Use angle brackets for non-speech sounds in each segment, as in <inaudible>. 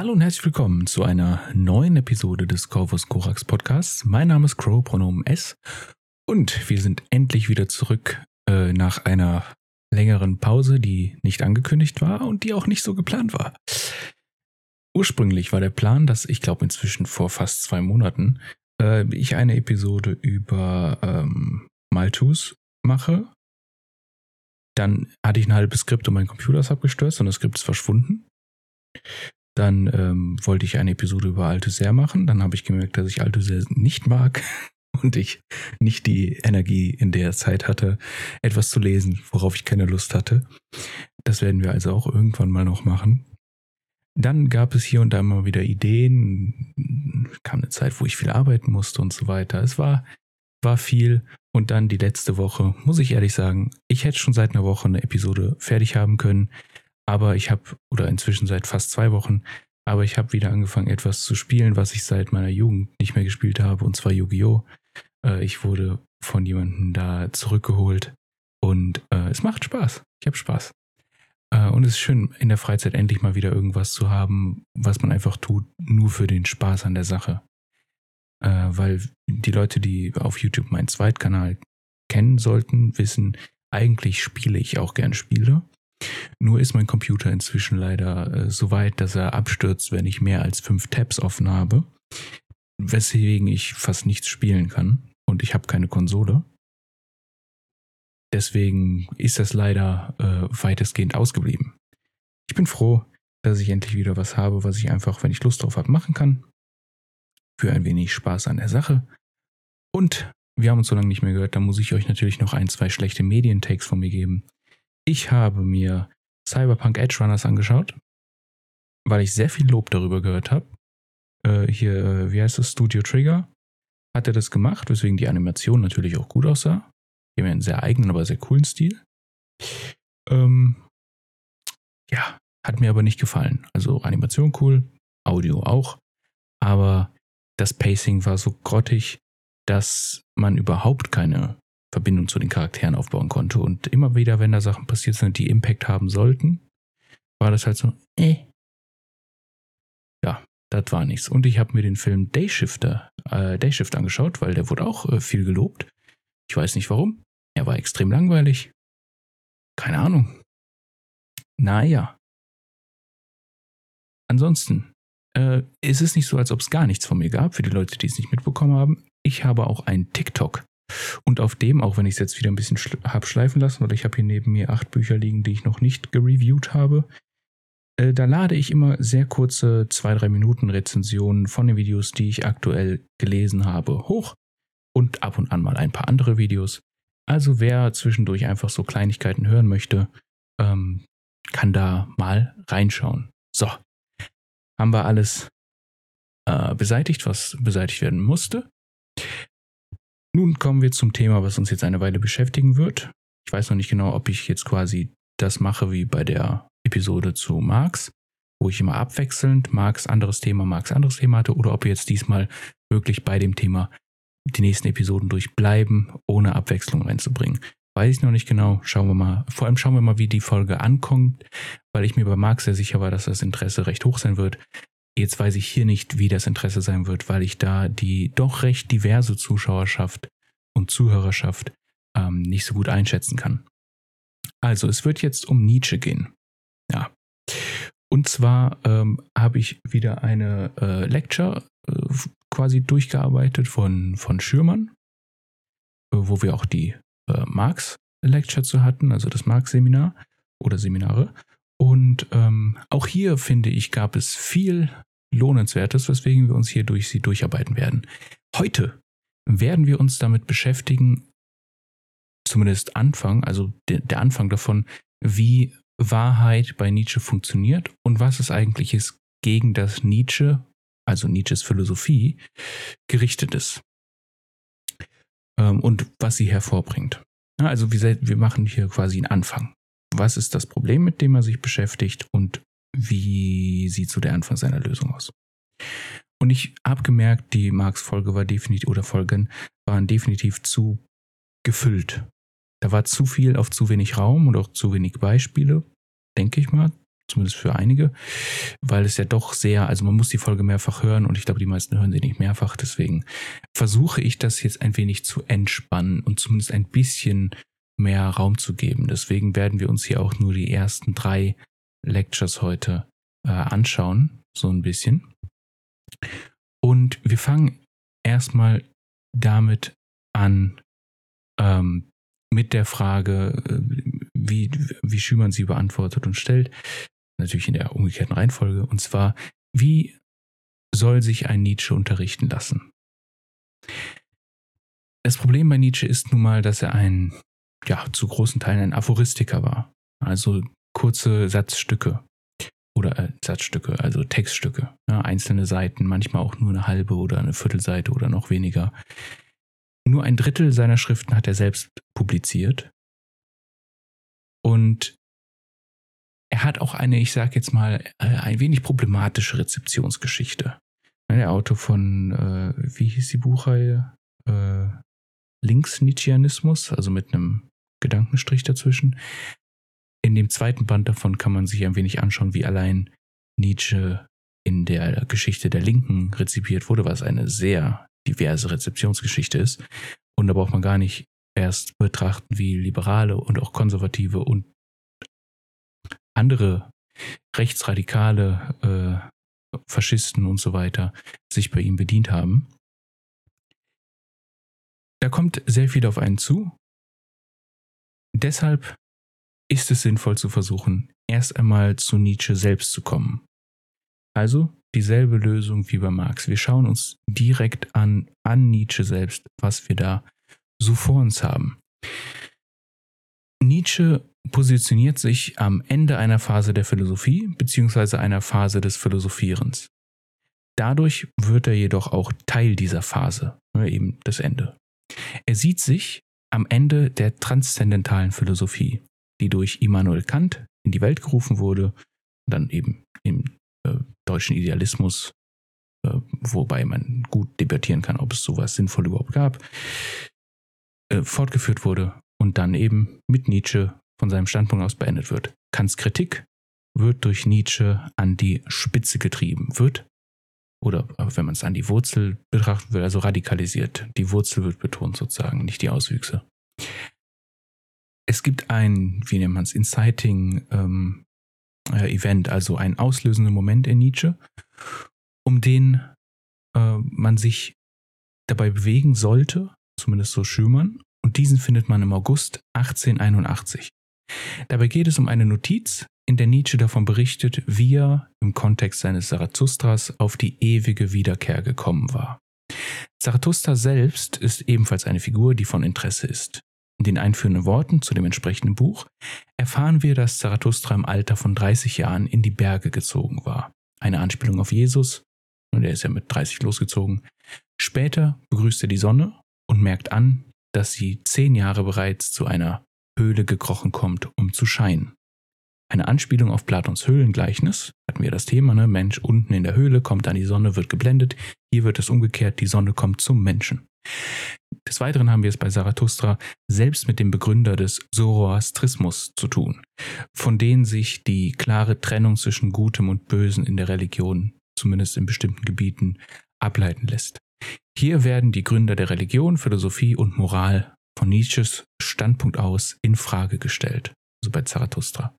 Hallo und herzlich willkommen zu einer neuen Episode des Corvus Corax Podcasts. Mein Name ist Crow, Pronomen S. Und wir sind endlich wieder zurück äh, nach einer längeren Pause, die nicht angekündigt war und die auch nicht so geplant war. Ursprünglich war der Plan, dass ich glaube inzwischen vor fast zwei Monaten äh, ich eine Episode über ähm, Malthus mache. Dann hatte ich ein halbes Skript und mein Computer ist abgestürzt und das Skript ist verschwunden. Dann ähm, wollte ich eine Episode über Althusser machen. Dann habe ich gemerkt, dass ich Althusser nicht mag <laughs> und ich nicht die Energie in der Zeit hatte, etwas zu lesen, worauf ich keine Lust hatte. Das werden wir also auch irgendwann mal noch machen. Dann gab es hier und da mal wieder Ideen, kam eine Zeit, wo ich viel arbeiten musste und so weiter. Es war, war viel. Und dann die letzte Woche, muss ich ehrlich sagen, ich hätte schon seit einer Woche eine Episode fertig haben können. Aber ich habe, oder inzwischen seit fast zwei Wochen, aber ich habe wieder angefangen, etwas zu spielen, was ich seit meiner Jugend nicht mehr gespielt habe, und zwar Yu-Gi-Oh! Äh, ich wurde von jemandem da zurückgeholt und äh, es macht Spaß. Ich habe Spaß. Äh, und es ist schön, in der Freizeit endlich mal wieder irgendwas zu haben, was man einfach tut, nur für den Spaß an der Sache. Äh, weil die Leute, die auf YouTube meinen Zweitkanal kennen sollten, wissen, eigentlich spiele ich auch gern Spiele. Nur ist mein Computer inzwischen leider äh, so weit, dass er abstürzt, wenn ich mehr als fünf Tabs offen habe, weswegen ich fast nichts spielen kann und ich habe keine Konsole. Deswegen ist das leider äh, weitestgehend ausgeblieben. Ich bin froh, dass ich endlich wieder was habe, was ich einfach, wenn ich Lust drauf habe, machen kann. Für ein wenig Spaß an der Sache. Und wir haben uns so lange nicht mehr gehört, da muss ich euch natürlich noch ein, zwei schlechte Medientakes von mir geben. Ich habe mir Cyberpunk Edge Runners angeschaut, weil ich sehr viel Lob darüber gehört habe. Äh, hier, äh, wie heißt das? Studio Trigger hat er das gemacht, weswegen die Animation natürlich auch gut aussah. Die haben einen sehr eigenen, aber sehr coolen Stil. Ähm, ja, hat mir aber nicht gefallen. Also Animation cool, Audio auch, aber das Pacing war so grottig, dass man überhaupt keine Verbindung zu den Charakteren aufbauen konnte. Und immer wieder, wenn da Sachen passiert sind, die Impact haben sollten, war das halt so, äh. Ja, das war nichts. Und ich habe mir den Film Dayshifter, äh, Dayshift angeschaut, weil der wurde auch äh, viel gelobt. Ich weiß nicht warum. Er war extrem langweilig. Keine Ahnung. Naja. Ansonsten, äh, ist es nicht so, als ob es gar nichts von mir gab, für die Leute, die es nicht mitbekommen haben. Ich habe auch einen TikTok. Und auf dem, auch wenn ich es jetzt wieder ein bisschen schl habe schleifen lassen, oder ich habe hier neben mir acht Bücher liegen, die ich noch nicht gereviewt habe, äh, da lade ich immer sehr kurze zwei, drei Minuten Rezensionen von den Videos, die ich aktuell gelesen habe, hoch. Und ab und an mal ein paar andere Videos. Also wer zwischendurch einfach so Kleinigkeiten hören möchte, ähm, kann da mal reinschauen. So, haben wir alles äh, beseitigt, was beseitigt werden musste. Nun kommen wir zum Thema, was uns jetzt eine Weile beschäftigen wird. Ich weiß noch nicht genau, ob ich jetzt quasi das mache wie bei der Episode zu Marx, wo ich immer abwechselnd Marx anderes Thema, Marx anderes Thema hatte, oder ob wir jetzt diesmal wirklich bei dem Thema die nächsten Episoden durchbleiben, ohne Abwechslung reinzubringen. Weiß ich noch nicht genau. Schauen wir mal. Vor allem schauen wir mal, wie die Folge ankommt, weil ich mir bei Marx sehr sicher war, dass das Interesse recht hoch sein wird. Jetzt weiß ich hier nicht, wie das Interesse sein wird, weil ich da die doch recht diverse Zuschauerschaft und Zuhörerschaft ähm, nicht so gut einschätzen kann. Also, es wird jetzt um Nietzsche gehen. Ja. Und zwar ähm, habe ich wieder eine äh, Lecture äh, quasi durchgearbeitet von, von Schürmann, äh, wo wir auch die äh, Marx-Lecture zu hatten, also das Marx-Seminar oder Seminare. Und ähm, auch hier, finde ich, gab es viel Lohnenswertes, weswegen wir uns hier durch sie durcharbeiten werden. Heute werden wir uns damit beschäftigen, zumindest Anfang, also de, der Anfang davon, wie Wahrheit bei Nietzsche funktioniert und was es eigentlich ist, gegen das Nietzsche, also Nietzsches Philosophie, gerichtet ist. Ähm, und was sie hervorbringt. Also wir, wir machen hier quasi einen Anfang was ist das Problem, mit dem er sich beschäftigt und wie sieht so der Anfang seiner Lösung aus. Und ich habe gemerkt, die Marx-Folge war definitiv, oder Folgen waren definitiv zu gefüllt. Da war zu viel auf zu wenig Raum und auch zu wenig Beispiele, denke ich mal. zumindest für einige, weil es ja doch sehr, also man muss die Folge mehrfach hören und ich glaube, die meisten hören sie nicht mehrfach. Deswegen versuche ich das jetzt ein wenig zu entspannen und zumindest ein bisschen mehr Raum zu geben. Deswegen werden wir uns hier auch nur die ersten drei Lectures heute äh, anschauen, so ein bisschen. Und wir fangen erstmal damit an, ähm, mit der Frage, äh, wie, wie Schümann sie beantwortet und stellt, natürlich in der umgekehrten Reihenfolge, und zwar, wie soll sich ein Nietzsche unterrichten lassen? Das Problem bei Nietzsche ist nun mal, dass er ein, ja, zu großen Teilen ein Aphoristiker war. Also kurze Satzstücke oder äh, Satzstücke, also Textstücke, ja, einzelne Seiten, manchmal auch nur eine halbe oder eine Viertelseite oder noch weniger. Nur ein Drittel seiner Schriften hat er selbst publiziert. Und er hat auch eine, ich sage jetzt mal, äh, ein wenig problematische Rezeptionsgeschichte. Der Autor von, äh, wie hieß die Buchreihe? Äh, Links-Nietzscheanismus, also mit einem Gedankenstrich dazwischen. In dem zweiten Band davon kann man sich ein wenig anschauen, wie allein Nietzsche in der Geschichte der Linken rezipiert wurde, was eine sehr diverse Rezeptionsgeschichte ist. Und da braucht man gar nicht erst betrachten, wie Liberale und auch Konservative und andere rechtsradikale äh, Faschisten und so weiter sich bei ihm bedient haben. Da kommt sehr viel auf einen zu. Deshalb ist es sinnvoll zu versuchen, erst einmal zu Nietzsche selbst zu kommen. Also dieselbe Lösung wie bei Marx. Wir schauen uns direkt an, an Nietzsche selbst, was wir da so vor uns haben. Nietzsche positioniert sich am Ende einer Phase der Philosophie bzw. einer Phase des Philosophierens. Dadurch wird er jedoch auch Teil dieser Phase, ne, eben das Ende. Er sieht sich am Ende der transzendentalen Philosophie, die durch Immanuel Kant in die Welt gerufen wurde, dann eben im äh, deutschen Idealismus, äh, wobei man gut debattieren kann, ob es sowas sinnvoll überhaupt gab, äh, fortgeführt wurde und dann eben mit Nietzsche von seinem Standpunkt aus beendet wird. Kants Kritik wird durch Nietzsche an die Spitze getrieben, wird, oder wenn man es an die Wurzel betrachten will, also radikalisiert. Die Wurzel wird betont sozusagen, nicht die Auswüchse. Es gibt ein, wie nennt man es, Inciting ähm, äh, Event, also ein auslösender Moment in Nietzsche, um den äh, man sich dabei bewegen sollte, zumindest so Schümann, und diesen findet man im August 1881. Dabei geht es um eine Notiz, in der Nietzsche davon berichtet, wie er im Kontext seines Zarathustras auf die ewige Wiederkehr gekommen war. Zarathustra selbst ist ebenfalls eine Figur, die von Interesse ist. In den einführenden Worten zu dem entsprechenden Buch erfahren wir, dass Zarathustra im Alter von 30 Jahren in die Berge gezogen war. Eine Anspielung auf Jesus, und er ist ja mit 30 losgezogen. Später begrüßt er die Sonne und merkt an, dass sie zehn Jahre bereits zu einer Höhle gekrochen kommt, um zu scheinen. Eine Anspielung auf Platons Höhlengleichnis, hatten wir das Thema, ne? Mensch unten in der Höhle, kommt an die Sonne, wird geblendet. Hier wird es umgekehrt, die Sonne kommt zum Menschen. Des Weiteren haben wir es bei Zarathustra selbst mit dem Begründer des Zoroastrismus zu tun, von denen sich die klare Trennung zwischen Gutem und Bösen in der Religion, zumindest in bestimmten Gebieten, ableiten lässt. Hier werden die Gründer der Religion, Philosophie und Moral von Nietzsches Standpunkt aus in Frage gestellt, also bei Zarathustra.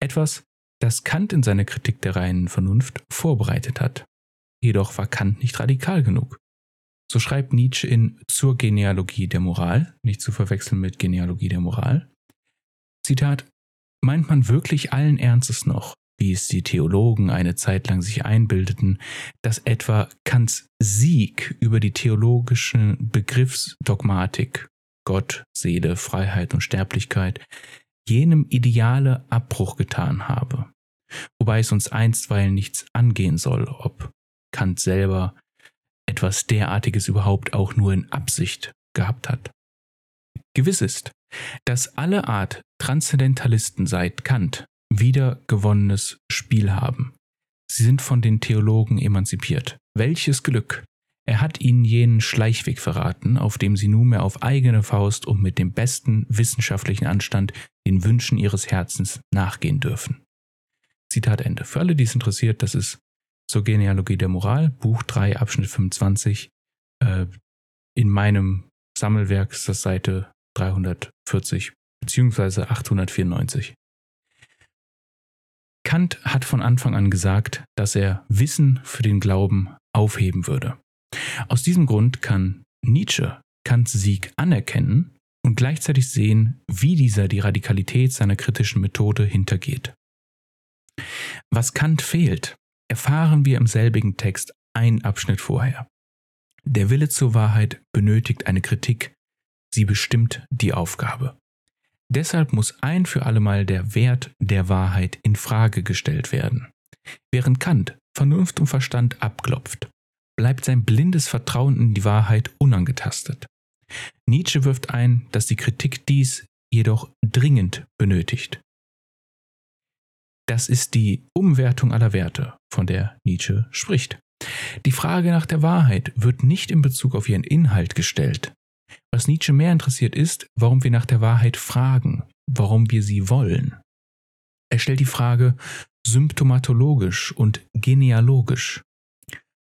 Etwas, das Kant in seiner Kritik der reinen Vernunft vorbereitet hat. Jedoch war Kant nicht radikal genug. So schreibt Nietzsche in Zur Genealogie der Moral, nicht zu verwechseln mit Genealogie der Moral. Zitat, meint man wirklich allen Ernstes noch, wie es die Theologen eine Zeit lang sich einbildeten, dass etwa Kants Sieg über die theologische Begriffsdogmatik Gott, Seele, Freiheit und Sterblichkeit jenem Ideale Abbruch getan habe, wobei es uns einstweilen nichts angehen soll, ob Kant selber etwas derartiges überhaupt auch nur in Absicht gehabt hat. Gewiss ist, dass alle Art Transzendentalisten seit Kant wieder gewonnenes Spiel haben. Sie sind von den Theologen emanzipiert. Welches Glück! Er hat ihnen jenen Schleichweg verraten, auf dem sie nunmehr auf eigene Faust und mit dem besten wissenschaftlichen Anstand den Wünschen ihres Herzens nachgehen dürfen. Zitat Ende. Für alle, die es interessiert, das ist zur Genealogie der Moral, Buch 3, Abschnitt 25. Äh, in meinem Sammelwerk ist das Seite 340 bzw. 894. Kant hat von Anfang an gesagt, dass er Wissen für den Glauben aufheben würde. Aus diesem Grund kann Nietzsche Kants Sieg anerkennen und gleichzeitig sehen, wie dieser die Radikalität seiner kritischen Methode hintergeht. Was Kant fehlt, erfahren wir im selbigen Text einen Abschnitt vorher. Der Wille zur Wahrheit benötigt eine Kritik, sie bestimmt die Aufgabe. Deshalb muss ein für allemal der Wert der Wahrheit in Frage gestellt werden. Während Kant Vernunft und Verstand abklopft, bleibt sein blindes Vertrauen in die Wahrheit unangetastet. Nietzsche wirft ein, dass die Kritik dies jedoch dringend benötigt. Das ist die Umwertung aller Werte, von der Nietzsche spricht. Die Frage nach der Wahrheit wird nicht in Bezug auf ihren Inhalt gestellt. Was Nietzsche mehr interessiert ist, warum wir nach der Wahrheit fragen, warum wir sie wollen. Er stellt die Frage symptomatologisch und genealogisch.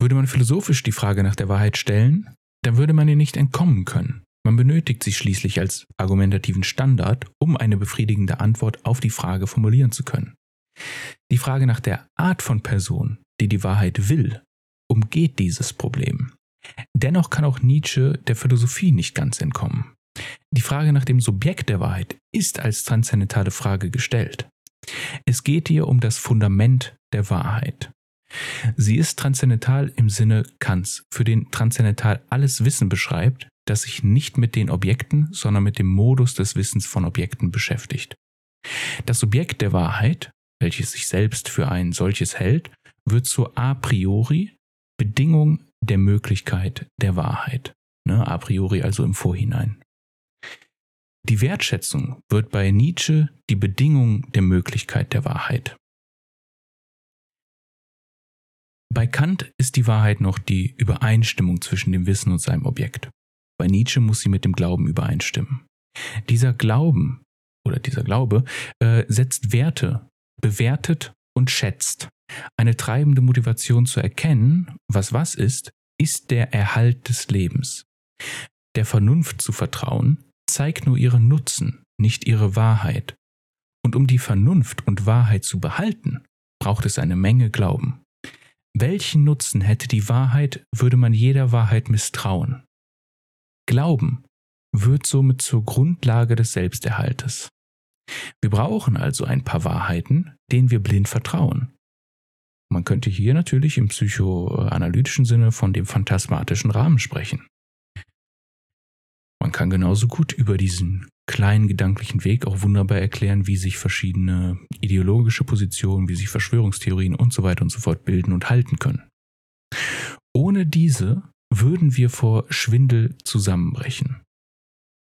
Würde man philosophisch die Frage nach der Wahrheit stellen, dann würde man ihr nicht entkommen können. Man benötigt sie schließlich als argumentativen Standard, um eine befriedigende Antwort auf die Frage formulieren zu können. Die Frage nach der Art von Person, die die Wahrheit will, umgeht dieses Problem. Dennoch kann auch Nietzsche der Philosophie nicht ganz entkommen. Die Frage nach dem Subjekt der Wahrheit ist als transzendentale Frage gestellt. Es geht hier um das Fundament der Wahrheit. Sie ist transzendental im Sinne Kants, für den transzendental alles Wissen beschreibt, das sich nicht mit den Objekten, sondern mit dem Modus des Wissens von Objekten beschäftigt. Das Subjekt der Wahrheit, welches sich selbst für ein solches hält, wird zur a priori Bedingung der Möglichkeit der Wahrheit. Ne, a priori also im Vorhinein. Die Wertschätzung wird bei Nietzsche die Bedingung der Möglichkeit der Wahrheit. Bei Kant ist die Wahrheit noch die Übereinstimmung zwischen dem Wissen und seinem Objekt. Bei Nietzsche muss sie mit dem Glauben übereinstimmen. Dieser Glauben oder dieser Glaube äh, setzt Werte, bewertet und schätzt. Eine treibende Motivation zu erkennen, was was ist, ist der Erhalt des Lebens. Der Vernunft zu vertrauen, zeigt nur ihren Nutzen, nicht ihre Wahrheit. Und um die Vernunft und Wahrheit zu behalten, braucht es eine Menge Glauben. Welchen Nutzen hätte die Wahrheit, würde man jeder Wahrheit misstrauen? Glauben wird somit zur Grundlage des Selbsterhaltes. Wir brauchen also ein paar Wahrheiten, denen wir blind vertrauen. Man könnte hier natürlich im psychoanalytischen Sinne von dem phantasmatischen Rahmen sprechen. Man kann genauso gut über diesen kleinen gedanklichen Weg auch wunderbar erklären, wie sich verschiedene ideologische Positionen, wie sich Verschwörungstheorien und so weiter und so fort bilden und halten können. Ohne diese würden wir vor Schwindel zusammenbrechen.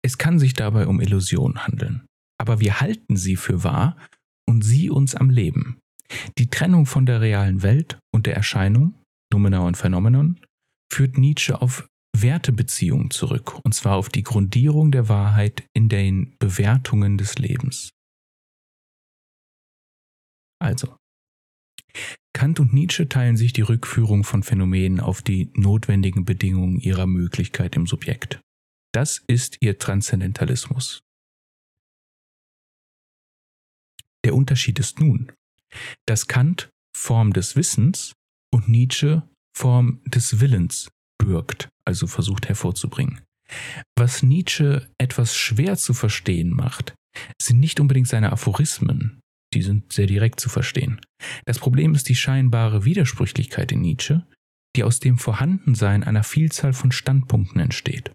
Es kann sich dabei um Illusionen handeln, aber wir halten sie für wahr und sie uns am Leben. Die Trennung von der realen Welt und der Erscheinung, Numena und Phänomenon, führt Nietzsche auf Wertebeziehungen zurück, und zwar auf die Grundierung der Wahrheit in den Bewertungen des Lebens. Also, Kant und Nietzsche teilen sich die Rückführung von Phänomenen auf die notwendigen Bedingungen ihrer Möglichkeit im Subjekt. Das ist ihr Transzendentalismus. Der Unterschied ist nun, dass Kant Form des Wissens und Nietzsche Form des Willens bürgt, also versucht hervorzubringen. Was Nietzsche etwas schwer zu verstehen macht, sind nicht unbedingt seine Aphorismen, die sind sehr direkt zu verstehen. Das Problem ist die scheinbare Widersprüchlichkeit in Nietzsche, die aus dem Vorhandensein einer Vielzahl von Standpunkten entsteht.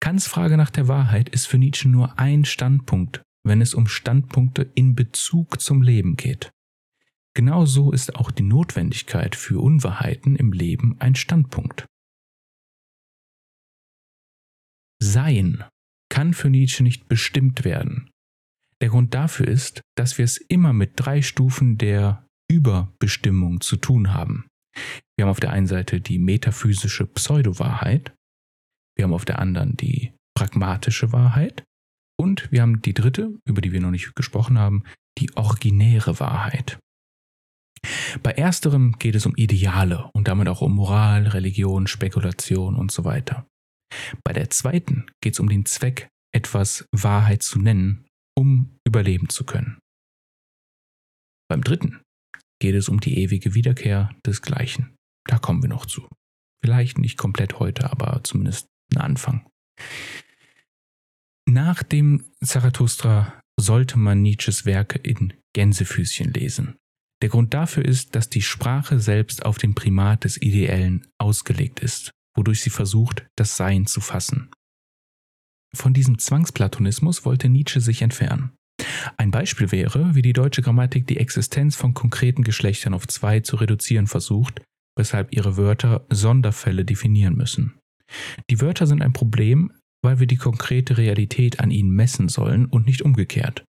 Kants Frage nach der Wahrheit ist für Nietzsche nur ein Standpunkt, wenn es um Standpunkte in Bezug zum Leben geht. Genauso ist auch die Notwendigkeit für Unwahrheiten im Leben ein Standpunkt. Sein kann für Nietzsche nicht bestimmt werden. Der Grund dafür ist, dass wir es immer mit drei Stufen der Überbestimmung zu tun haben. Wir haben auf der einen Seite die metaphysische Pseudo-Wahrheit, wir haben auf der anderen die pragmatische Wahrheit und wir haben die dritte, über die wir noch nicht gesprochen haben, die originäre Wahrheit. Bei ersterem geht es um Ideale und damit auch um Moral, Religion, Spekulation und so weiter. Bei der zweiten geht es um den Zweck, etwas Wahrheit zu nennen, um überleben zu können. Beim dritten geht es um die ewige Wiederkehr des Gleichen. Da kommen wir noch zu. Vielleicht nicht komplett heute, aber zumindest ein Anfang. Nach dem Zarathustra sollte man Nietzsches Werke in Gänsefüßchen lesen. Der Grund dafür ist, dass die Sprache selbst auf den Primat des Ideellen ausgelegt ist, wodurch sie versucht, das Sein zu fassen. Von diesem Zwangsplatonismus wollte Nietzsche sich entfernen. Ein Beispiel wäre, wie die deutsche Grammatik die Existenz von konkreten Geschlechtern auf zwei zu reduzieren versucht, weshalb ihre Wörter Sonderfälle definieren müssen. Die Wörter sind ein Problem, weil wir die konkrete Realität an ihnen messen sollen und nicht umgekehrt.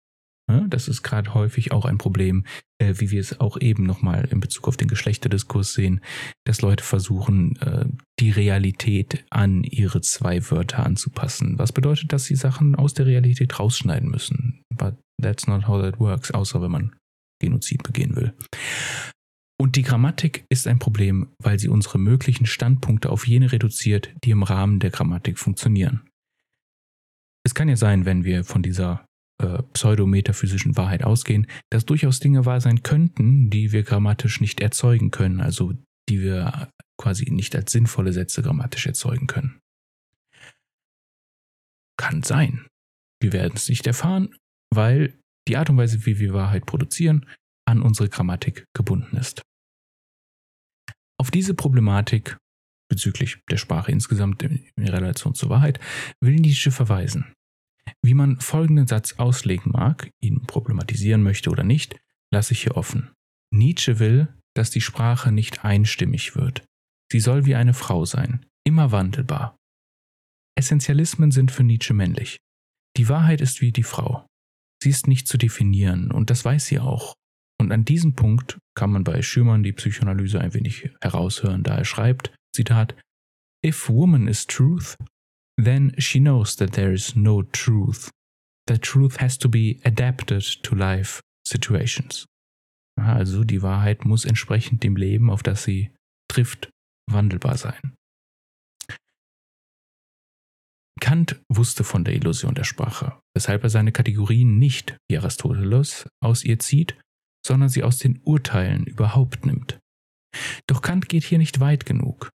Das ist gerade häufig auch ein Problem, äh, wie wir es auch eben nochmal in Bezug auf den Geschlechterdiskurs sehen, dass Leute versuchen, äh, die Realität an ihre zwei Wörter anzupassen. Was bedeutet, dass sie Sachen aus der Realität rausschneiden müssen. But that's not how that works, außer wenn man Genozid begehen will. Und die Grammatik ist ein Problem, weil sie unsere möglichen Standpunkte auf jene reduziert, die im Rahmen der Grammatik funktionieren. Es kann ja sein, wenn wir von dieser äh, pseudometaphysischen Wahrheit ausgehen, dass durchaus Dinge wahr sein könnten, die wir grammatisch nicht erzeugen können, also die wir quasi nicht als sinnvolle Sätze grammatisch erzeugen können. Kann sein. Wir werden es nicht erfahren, weil die Art und Weise, wie wir Wahrheit produzieren, an unsere Grammatik gebunden ist. Auf diese Problematik bezüglich der Sprache insgesamt in Relation zur Wahrheit will Nietzsche verweisen. Wie man folgenden Satz auslegen mag, ihn problematisieren möchte oder nicht, lasse ich hier offen. Nietzsche will, dass die Sprache nicht einstimmig wird. Sie soll wie eine Frau sein, immer wandelbar. Essentialismen sind für Nietzsche männlich. Die Wahrheit ist wie die Frau. Sie ist nicht zu definieren und das weiß sie auch. Und an diesem Punkt kann man bei Schümann die Psychoanalyse ein wenig heraushören, da er schreibt, Zitat, If woman is truth, then she knows that there is no truth. That truth has to be adapted to life situations. Also die Wahrheit muss entsprechend dem Leben, auf das sie trifft, wandelbar sein. Kant wusste von der Illusion der Sprache, weshalb er seine Kategorien nicht, wie Aristoteles, aus ihr zieht, sondern sie aus den Urteilen überhaupt nimmt. Doch Kant geht hier nicht weit genug.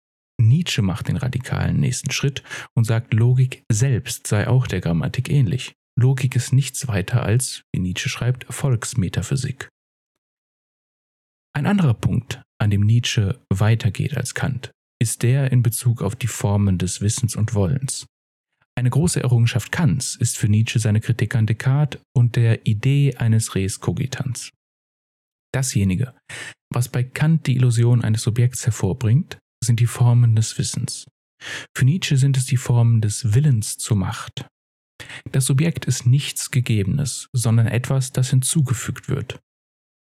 Nietzsche macht den radikalen nächsten Schritt und sagt, Logik selbst sei auch der Grammatik ähnlich. Logik ist nichts weiter als, wie Nietzsche schreibt, Volksmetaphysik. Ein anderer Punkt, an dem Nietzsche weitergeht als Kant, ist der in Bezug auf die Formen des Wissens und Wollens. Eine große Errungenschaft Kants ist für Nietzsche seine Kritik an Descartes und der Idee eines Res cogitans. Dasjenige, was bei Kant die Illusion eines Subjekts hervorbringt, sind die Formen des Wissens. Für Nietzsche sind es die Formen des Willens zur Macht. Das Subjekt ist nichts Gegebenes, sondern etwas, das hinzugefügt wird.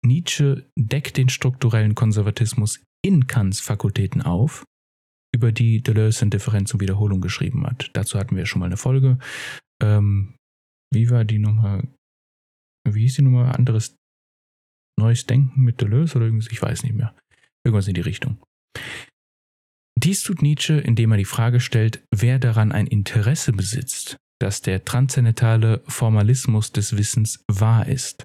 Nietzsche deckt den strukturellen Konservatismus in Kants Fakultäten auf, über die Deleuze in Differenz und Wiederholung geschrieben hat. Dazu hatten wir schon mal eine Folge. Ähm, wie war die Nummer? Wie hieß die Nummer? Anderes Neues Denken mit Deleuze oder irgendwas? Ich weiß nicht mehr. Irgendwas in die Richtung. Dies tut Nietzsche, indem er die Frage stellt, wer daran ein Interesse besitzt, dass der transzendentale Formalismus des Wissens wahr ist.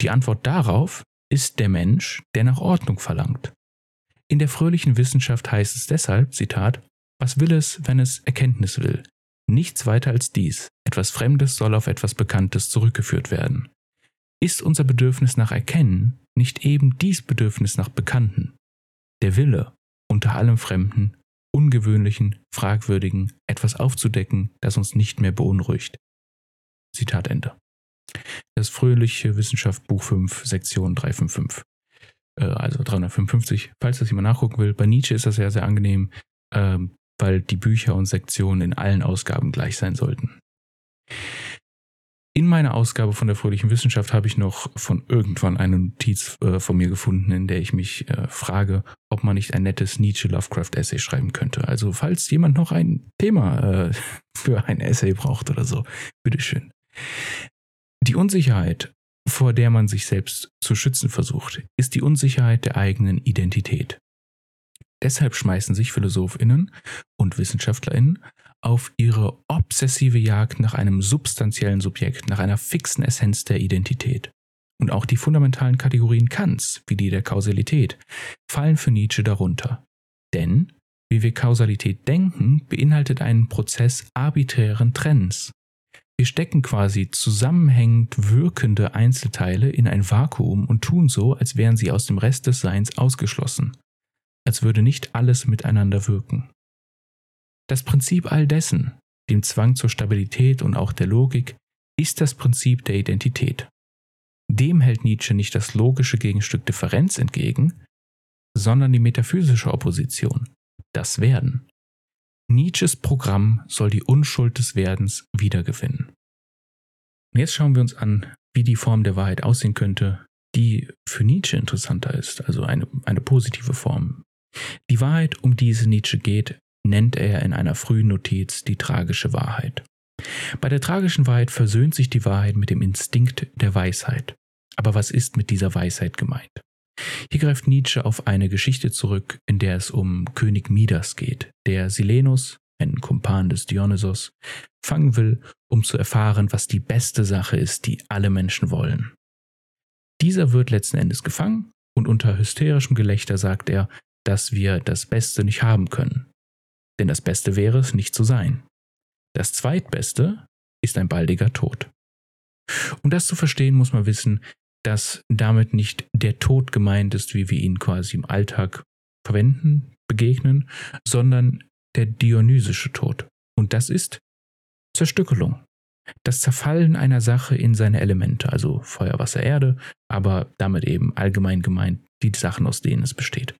Die Antwort darauf ist der Mensch, der nach Ordnung verlangt. In der fröhlichen Wissenschaft heißt es deshalb, Zitat, was will es, wenn es Erkenntnis will? Nichts weiter als dies. Etwas Fremdes soll auf etwas Bekanntes zurückgeführt werden. Ist unser Bedürfnis nach Erkennen nicht eben dies Bedürfnis nach Bekannten? Der Wille, unter allem Fremden, Ungewöhnlichen, Fragwürdigen etwas aufzudecken, das uns nicht mehr beunruhigt. Zitat Ende. Das Fröhliche Wissenschaft Buch 5, Sektion 355. Äh, also 355, falls das jemand nachgucken will. Bei Nietzsche ist das sehr, sehr angenehm, ähm, weil die Bücher und Sektionen in allen Ausgaben gleich sein sollten. In meiner Ausgabe von der fröhlichen Wissenschaft habe ich noch von irgendwann eine Notiz äh, von mir gefunden, in der ich mich äh, frage, ob man nicht ein nettes Nietzsche-Lovecraft-Essay schreiben könnte. Also falls jemand noch ein Thema äh, <laughs> für ein Essay braucht oder so, bitteschön. Die Unsicherheit vor der man sich selbst zu schützen versucht, ist die Unsicherheit der eigenen Identität. Deshalb schmeißen sich Philosophinnen und Wissenschaftlerinnen auf ihre obsessive Jagd nach einem substanziellen Subjekt, nach einer fixen Essenz der Identität. Und auch die fundamentalen Kategorien Kants, wie die der Kausalität, fallen für Nietzsche darunter. Denn, wie wir Kausalität denken, beinhaltet einen Prozess arbiträren Trends. Wir stecken quasi zusammenhängend wirkende Einzelteile in ein Vakuum und tun so, als wären sie aus dem Rest des Seins ausgeschlossen, als würde nicht alles miteinander wirken. Das Prinzip all dessen, dem Zwang zur Stabilität und auch der Logik, ist das Prinzip der Identität. Dem hält Nietzsche nicht das logische Gegenstück Differenz entgegen, sondern die metaphysische Opposition, das Werden. Nietzsches Programm soll die Unschuld des Werdens wiedergewinnen. Und jetzt schauen wir uns an, wie die Form der Wahrheit aussehen könnte, die für Nietzsche interessanter ist, also eine, eine positive Form. Die Wahrheit, um die es Nietzsche geht, nennt er in einer frühen Notiz die tragische Wahrheit. Bei der tragischen Wahrheit versöhnt sich die Wahrheit mit dem Instinkt der Weisheit. Aber was ist mit dieser Weisheit gemeint? Hier greift Nietzsche auf eine Geschichte zurück, in der es um König Midas geht, der Silenus, ein Kumpan des Dionysos, fangen will, um zu erfahren, was die beste Sache ist, die alle Menschen wollen. Dieser wird letzten Endes gefangen und unter hysterischem Gelächter sagt er, dass wir das Beste nicht haben können, denn das Beste wäre es, nicht zu sein. Das Zweitbeste ist ein baldiger Tod. Um das zu verstehen, muss man wissen, dass damit nicht der Tod gemeint ist, wie wir ihn quasi im Alltag verwenden, begegnen, sondern der dionysische Tod. Und das ist Zerstückelung. Das Zerfallen einer Sache in seine Elemente, also Feuer, Wasser, Erde, aber damit eben allgemein gemeint die Sachen, aus denen es besteht.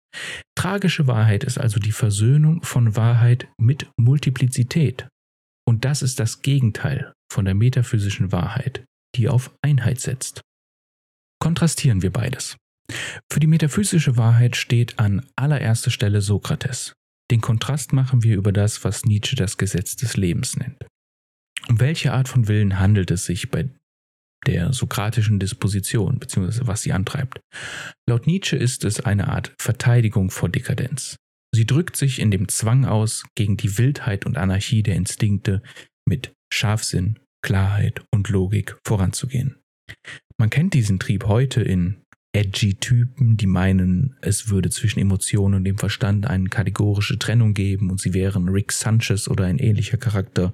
Tragische Wahrheit ist also die Versöhnung von Wahrheit mit Multiplizität. Und das ist das Gegenteil von der metaphysischen Wahrheit, die auf Einheit setzt. Kontrastieren wir beides. Für die metaphysische Wahrheit steht an allererster Stelle Sokrates. Den Kontrast machen wir über das, was Nietzsche das Gesetz des Lebens nennt. Um welche Art von Willen handelt es sich bei der sokratischen Disposition, beziehungsweise was sie antreibt. Laut Nietzsche ist es eine Art Verteidigung vor Dekadenz. Sie drückt sich in dem Zwang aus, gegen die Wildheit und Anarchie der Instinkte mit Scharfsinn, Klarheit und Logik voranzugehen. Man kennt diesen Trieb heute in edgy Typen, die meinen, es würde zwischen Emotionen und dem Verstand eine kategorische Trennung geben und sie wären Rick Sanchez oder ein ähnlicher Charakter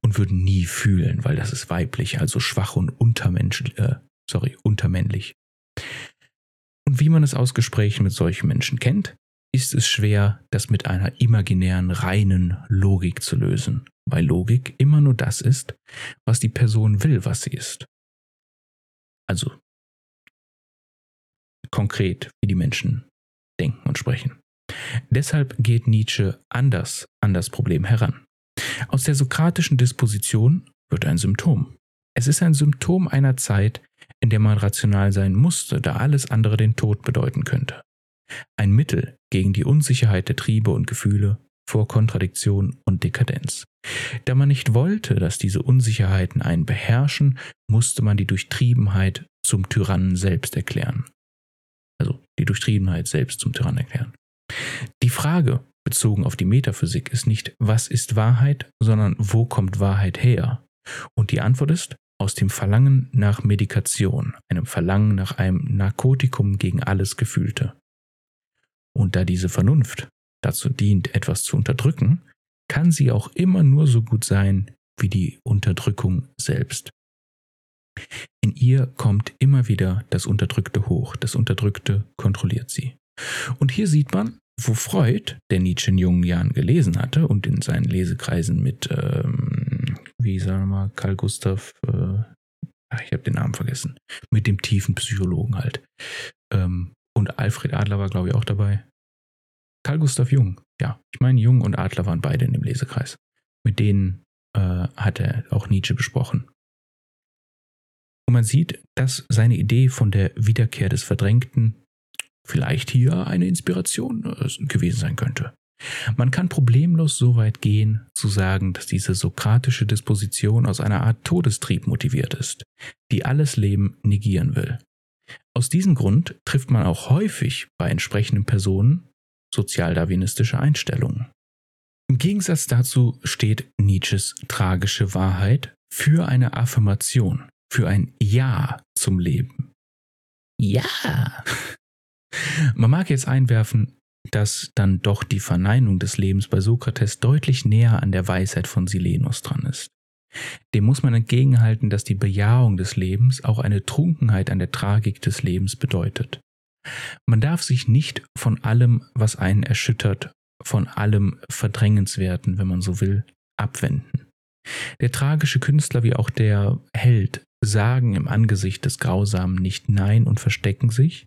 und würden nie fühlen, weil das ist weiblich, also schwach und untermenschlich, äh, sorry, untermännlich. Und wie man es aus Gesprächen mit solchen Menschen kennt, ist es schwer, das mit einer imaginären, reinen Logik zu lösen, weil Logik immer nur das ist, was die Person will, was sie ist. Also konkret, wie die Menschen denken und sprechen. Deshalb geht Nietzsche anders an das Problem heran. Aus der sokratischen Disposition wird ein Symptom. Es ist ein Symptom einer Zeit, in der man rational sein musste, da alles andere den Tod bedeuten könnte. Ein Mittel gegen die Unsicherheit der Triebe und Gefühle vor Kontradiktion und Dekadenz. Da man nicht wollte, dass diese Unsicherheiten einen beherrschen, musste man die Durchtriebenheit zum Tyrannen selbst erklären die Durchtriebenheit selbst zum Tyrann erklären. Die Frage bezogen auf die Metaphysik ist nicht, was ist Wahrheit, sondern wo kommt Wahrheit her? Und die Antwort ist, aus dem Verlangen nach Medikation, einem Verlangen nach einem Narkotikum gegen alles Gefühlte. Und da diese Vernunft dazu dient, etwas zu unterdrücken, kann sie auch immer nur so gut sein wie die Unterdrückung selbst. In ihr kommt immer wieder das Unterdrückte hoch, das Unterdrückte kontrolliert sie. Und hier sieht man, wo Freud, der Nietzsche in jungen Jahren gelesen hatte und in seinen Lesekreisen mit, ähm, wie sagen wir mal, Karl Gustav, äh, ich habe den Namen vergessen, mit dem tiefen Psychologen halt. Ähm, und Alfred Adler war, glaube ich, auch dabei. Karl Gustav Jung, ja, ich meine, Jung und Adler waren beide in dem Lesekreis. Mit denen äh, hat er auch Nietzsche besprochen. Und man sieht, dass seine Idee von der Wiederkehr des Verdrängten vielleicht hier eine Inspiration äh, gewesen sein könnte. Man kann problemlos so weit gehen, zu sagen, dass diese sokratische Disposition aus einer Art Todestrieb motiviert ist, die alles Leben negieren will. Aus diesem Grund trifft man auch häufig bei entsprechenden Personen sozialdarwinistische Einstellungen. Im Gegensatz dazu steht Nietzsches tragische Wahrheit für eine Affirmation, für ein Ja zum Leben. Ja! <laughs> Man mag jetzt einwerfen, dass dann doch die Verneinung des Lebens bei Sokrates deutlich näher an der Weisheit von Silenus dran ist. Dem muss man entgegenhalten, dass die Bejahung des Lebens auch eine Trunkenheit an der Tragik des Lebens bedeutet. Man darf sich nicht von allem, was einen erschüttert, von allem Verdrängenswerten, wenn man so will, abwenden. Der tragische Künstler wie auch der Held sagen im Angesicht des Grausamen nicht Nein und verstecken sich,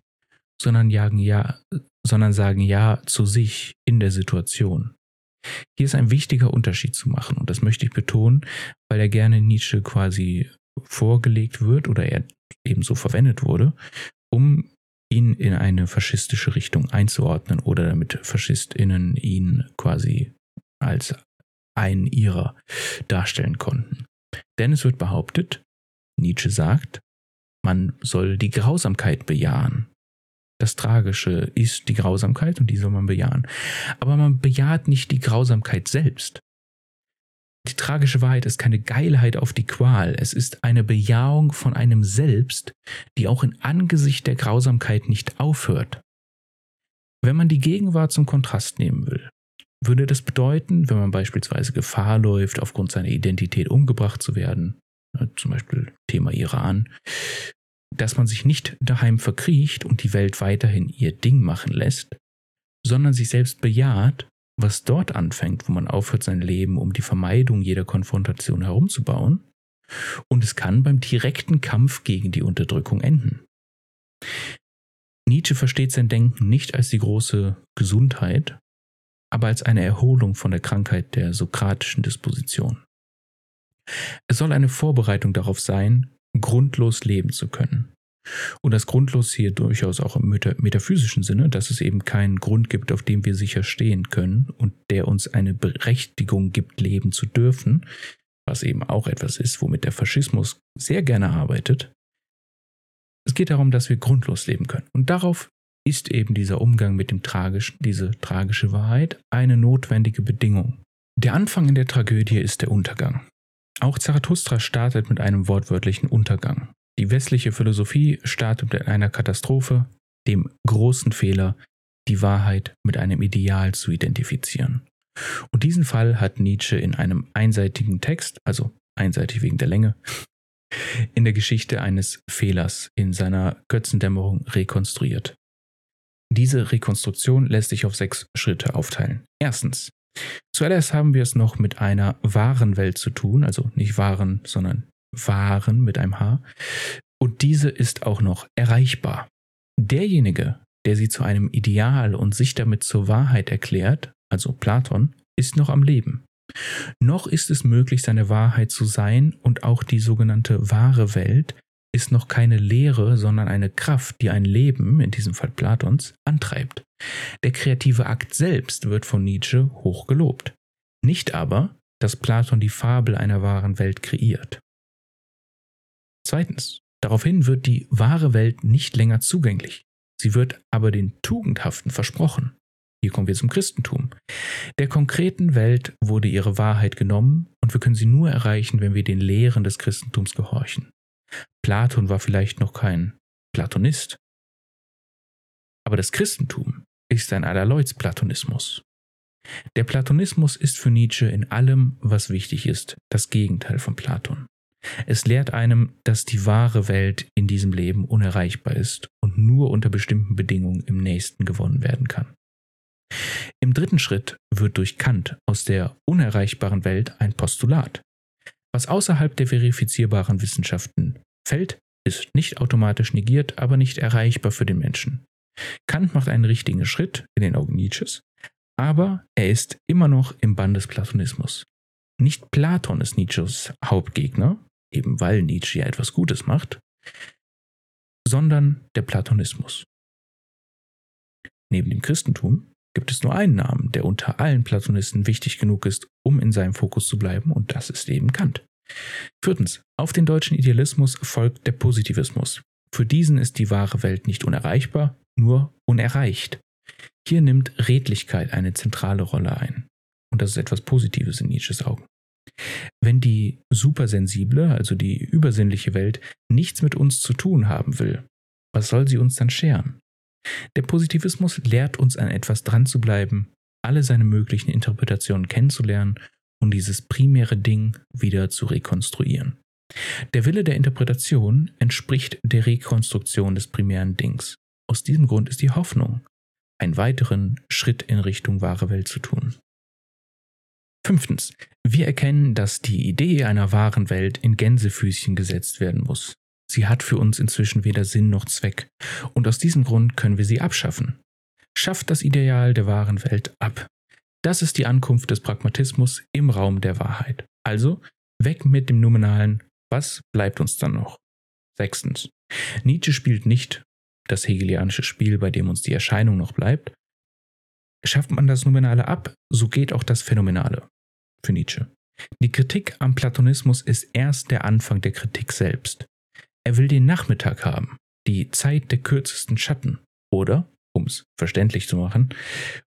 sondern, jagen ja, sondern sagen Ja zu sich in der Situation. Hier ist ein wichtiger Unterschied zu machen und das möchte ich betonen, weil er gerne Nietzsche quasi vorgelegt wird oder er ebenso verwendet wurde, um ihn in eine faschistische Richtung einzuordnen oder damit FaschistInnen ihn quasi als einen ihrer darstellen konnten. Denn es wird behauptet, Nietzsche sagt, man soll die Grausamkeit bejahen. Das Tragische ist die Grausamkeit und die soll man bejahen. Aber man bejaht nicht die Grausamkeit selbst. Die tragische Wahrheit ist keine Geilheit auf die Qual, es ist eine Bejahung von einem Selbst, die auch in Angesicht der Grausamkeit nicht aufhört. Wenn man die Gegenwart zum Kontrast nehmen will, würde das bedeuten, wenn man beispielsweise Gefahr läuft, aufgrund seiner Identität umgebracht zu werden, zum Beispiel Thema Iran, dass man sich nicht daheim verkriecht und die Welt weiterhin ihr Ding machen lässt, sondern sich selbst bejaht, was dort anfängt, wo man aufhört, sein Leben um die Vermeidung jeder Konfrontation herumzubauen, und es kann beim direkten Kampf gegen die Unterdrückung enden. Nietzsche versteht sein Denken nicht als die große Gesundheit, aber als eine Erholung von der Krankheit der sokratischen Disposition. Es soll eine Vorbereitung darauf sein, grundlos leben zu können. Und das grundlos hier durchaus auch im metaphysischen Sinne, dass es eben keinen Grund gibt, auf dem wir sicher stehen können und der uns eine Berechtigung gibt, leben zu dürfen, was eben auch etwas ist, womit der Faschismus sehr gerne arbeitet. Es geht darum, dass wir grundlos leben können. Und darauf ist eben dieser Umgang mit dem Tragischen, diese tragische Wahrheit, eine notwendige Bedingung. Der Anfang in der Tragödie ist der Untergang. Auch Zarathustra startet mit einem wortwörtlichen Untergang. Die westliche Philosophie startet mit einer Katastrophe, dem großen Fehler, die Wahrheit mit einem Ideal zu identifizieren. Und diesen Fall hat Nietzsche in einem einseitigen Text, also einseitig wegen der Länge, in der Geschichte eines Fehlers in seiner Götzendämmerung rekonstruiert. Diese Rekonstruktion lässt sich auf sechs Schritte aufteilen. Erstens. Zuallererst haben wir es noch mit einer wahren Welt zu tun, also nicht wahren, sondern wahren mit einem H. Und diese ist auch noch erreichbar. Derjenige, der sie zu einem Ideal und sich damit zur Wahrheit erklärt, also Platon, ist noch am Leben. Noch ist es möglich, seine Wahrheit zu sein und auch die sogenannte wahre Welt ist noch keine Lehre, sondern eine Kraft, die ein Leben, in diesem Fall Platons, antreibt. Der kreative Akt selbst wird von Nietzsche hoch gelobt. Nicht aber, dass Platon die Fabel einer wahren Welt kreiert. Zweitens, daraufhin wird die wahre Welt nicht länger zugänglich. Sie wird aber den Tugendhaften versprochen. Hier kommen wir zum Christentum. Der konkreten Welt wurde ihre Wahrheit genommen und wir können sie nur erreichen, wenn wir den Lehren des Christentums gehorchen. Platon war vielleicht noch kein Platonist, aber das Christentum ist ein Allerleuts-Platonismus. Der Platonismus ist für Nietzsche in allem, was wichtig ist, das Gegenteil von Platon. Es lehrt einem, dass die wahre Welt in diesem Leben unerreichbar ist und nur unter bestimmten Bedingungen im nächsten gewonnen werden kann. Im dritten Schritt wird durch Kant aus der unerreichbaren Welt ein Postulat. Was außerhalb der verifizierbaren Wissenschaften fällt, ist nicht automatisch negiert, aber nicht erreichbar für den Menschen. Kant macht einen richtigen Schritt in den Augen Nietzsches, aber er ist immer noch im Bann des Platonismus. Nicht Platon ist Nietzsches Hauptgegner, eben weil Nietzsche ja etwas Gutes macht, sondern der Platonismus. Neben dem Christentum gibt es nur einen Namen, der unter allen Platonisten wichtig genug ist, um in seinem Fokus zu bleiben, und das ist eben Kant. Viertens, auf den deutschen Idealismus folgt der Positivismus. Für diesen ist die wahre Welt nicht unerreichbar, nur unerreicht. Hier nimmt Redlichkeit eine zentrale Rolle ein. Und das ist etwas Positives in Nietzsches Augen. Wenn die supersensible, also die übersinnliche Welt, nichts mit uns zu tun haben will, was soll sie uns dann scheren? Der Positivismus lehrt uns an etwas dran zu bleiben, alle seine möglichen Interpretationen kennenzulernen und dieses primäre Ding wieder zu rekonstruieren. Der Wille der Interpretation entspricht der Rekonstruktion des primären Dings. Aus diesem Grund ist die Hoffnung, einen weiteren Schritt in Richtung wahre Welt zu tun. Fünftens. Wir erkennen, dass die Idee einer wahren Welt in Gänsefüßchen gesetzt werden muss. Sie hat für uns inzwischen weder Sinn noch Zweck, und aus diesem Grund können wir sie abschaffen. Schafft das Ideal der wahren Welt ab. Das ist die Ankunft des Pragmatismus im Raum der Wahrheit. Also weg mit dem Nominalen, was bleibt uns dann noch? Sechstens. Nietzsche spielt nicht das hegelianische Spiel, bei dem uns die Erscheinung noch bleibt. Schafft man das Nominale ab, so geht auch das Phänomenale für Nietzsche. Die Kritik am Platonismus ist erst der Anfang der Kritik selbst. Er will den Nachmittag haben, die Zeit der kürzesten Schatten. Oder, um es verständlich zu machen,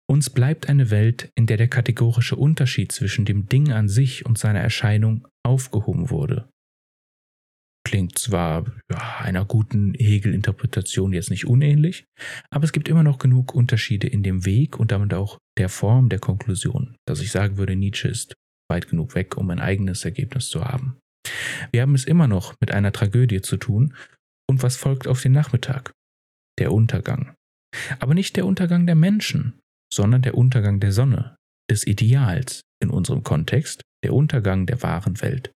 uns bleibt eine Welt, in der der kategorische Unterschied zwischen dem Ding an sich und seiner Erscheinung aufgehoben wurde. Klingt zwar ja, einer guten Hegel-Interpretation jetzt nicht unähnlich, aber es gibt immer noch genug Unterschiede in dem Weg und damit auch der Form der Konklusion, dass ich sagen würde, Nietzsche ist weit genug weg, um ein eigenes Ergebnis zu haben. Wir haben es immer noch mit einer Tragödie zu tun, und was folgt auf den Nachmittag? Der Untergang. Aber nicht der Untergang der Menschen, sondern der Untergang der Sonne, des Ideals, in unserem Kontext der Untergang der wahren Welt.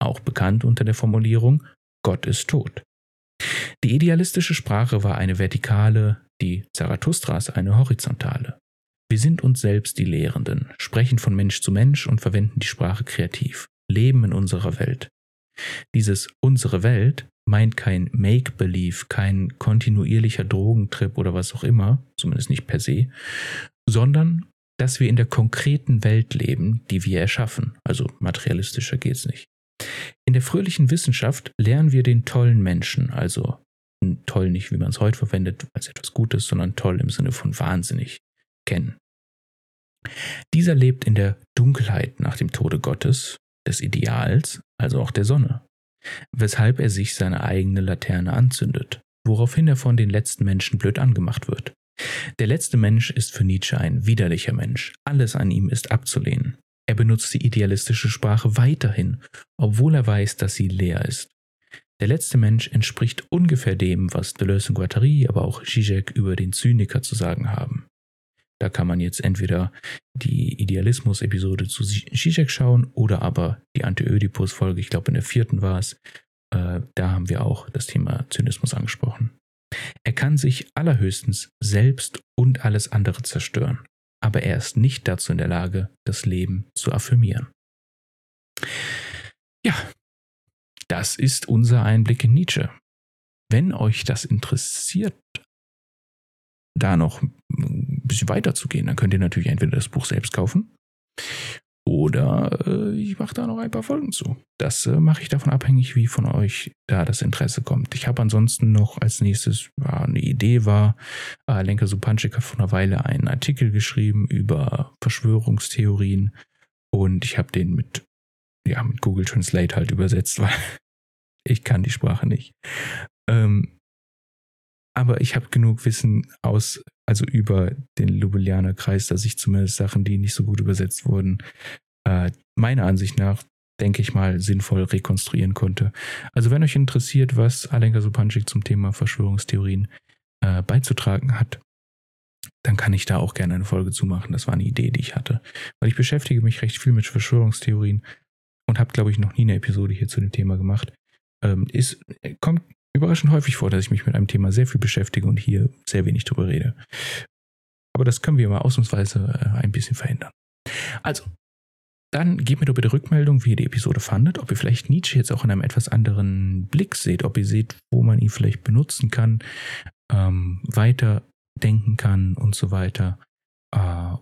Auch bekannt unter der Formulierung Gott ist tot. Die idealistische Sprache war eine vertikale, die Zarathustras eine horizontale. Wir sind uns selbst die Lehrenden, sprechen von Mensch zu Mensch und verwenden die Sprache kreativ, leben in unserer Welt. Dieses unsere Welt meint kein Make-Believe, kein kontinuierlicher Drogentrip oder was auch immer, zumindest nicht per se, sondern dass wir in der konkreten Welt leben, die wir erschaffen. Also materialistischer geht's nicht. In der fröhlichen Wissenschaft lernen wir den tollen Menschen, also toll nicht, wie man es heute verwendet, als etwas Gutes, sondern toll im Sinne von wahnsinnig, kennen. Dieser lebt in der Dunkelheit nach dem Tode Gottes, des Ideals, also auch der Sonne, weshalb er sich seine eigene Laterne anzündet, woraufhin er von den letzten Menschen blöd angemacht wird. Der letzte Mensch ist für Nietzsche ein widerlicher Mensch, alles an ihm ist abzulehnen. Er benutzt die idealistische Sprache weiterhin, obwohl er weiß, dass sie leer ist. Der letzte Mensch entspricht ungefähr dem, was Deleuze und Guattari, aber auch Zizek über den Zyniker zu sagen haben. Da kann man jetzt entweder die Idealismus-Episode zu Zizek schauen oder aber die Anti-Ödipus-Folge, ich glaube in der vierten war es, äh, da haben wir auch das Thema Zynismus angesprochen. Er kann sich allerhöchstens selbst und alles andere zerstören, aber er ist nicht dazu in der Lage, das Leben zu affirmieren. Ja, das ist unser Einblick in Nietzsche. Wenn euch das interessiert, da noch ein bisschen weiter zu gehen, dann könnt ihr natürlich entweder das Buch selbst kaufen oder äh, ich mache da noch ein paar Folgen zu. Das äh, mache ich davon abhängig, wie von euch da das Interesse kommt. Ich habe ansonsten noch als nächstes, ja, eine Idee war, äh, Lenka Supanczyk hat vor einer Weile einen Artikel geschrieben über Verschwörungstheorien und ich habe den mit, ja, mit Google Translate halt übersetzt, <laughs> weil ich kann die Sprache nicht. Ähm, aber ich habe genug Wissen aus, also über den Ljubeljaner Kreis, dass ich zumindest Sachen, die nicht so gut übersetzt wurden, äh, meiner Ansicht nach, denke ich mal, sinnvoll rekonstruieren konnte. Also wenn euch interessiert, was Alenka Supanczyk zum Thema Verschwörungstheorien äh, beizutragen hat, dann kann ich da auch gerne eine Folge zumachen. Das war eine Idee, die ich hatte. Weil ich beschäftige mich recht viel mit Verschwörungstheorien und habe, glaube ich, noch nie eine Episode hier zu dem Thema gemacht. Ähm, ist, kommt überraschend häufig vor, dass ich mich mit einem Thema sehr viel beschäftige und hier sehr wenig drüber rede. Aber das können wir mal ausnahmsweise äh, ein bisschen verhindern. Also, dann gebt mir doch bitte Rückmeldung, wie ihr die Episode fandet, ob ihr vielleicht Nietzsche jetzt auch in einem etwas anderen Blick seht, ob ihr seht, wo man ihn vielleicht benutzen kann, ähm, weiterdenken kann und so weiter.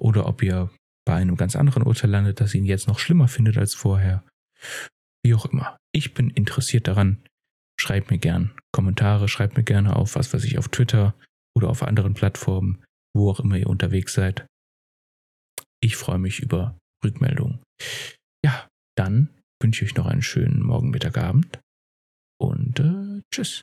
oder ob ihr bei einem ganz anderen Urteil landet, das ihn jetzt noch schlimmer findet als vorher. Wie auch immer. Ich bin interessiert daran. Schreibt mir gern Kommentare, schreibt mir gerne auf, was weiß ich, auf Twitter oder auf anderen Plattformen, wo auch immer ihr unterwegs seid. Ich freue mich über Rückmeldungen. Ja, dann wünsche ich euch noch einen schönen Morgen, Mittag, Abend und äh, tschüss.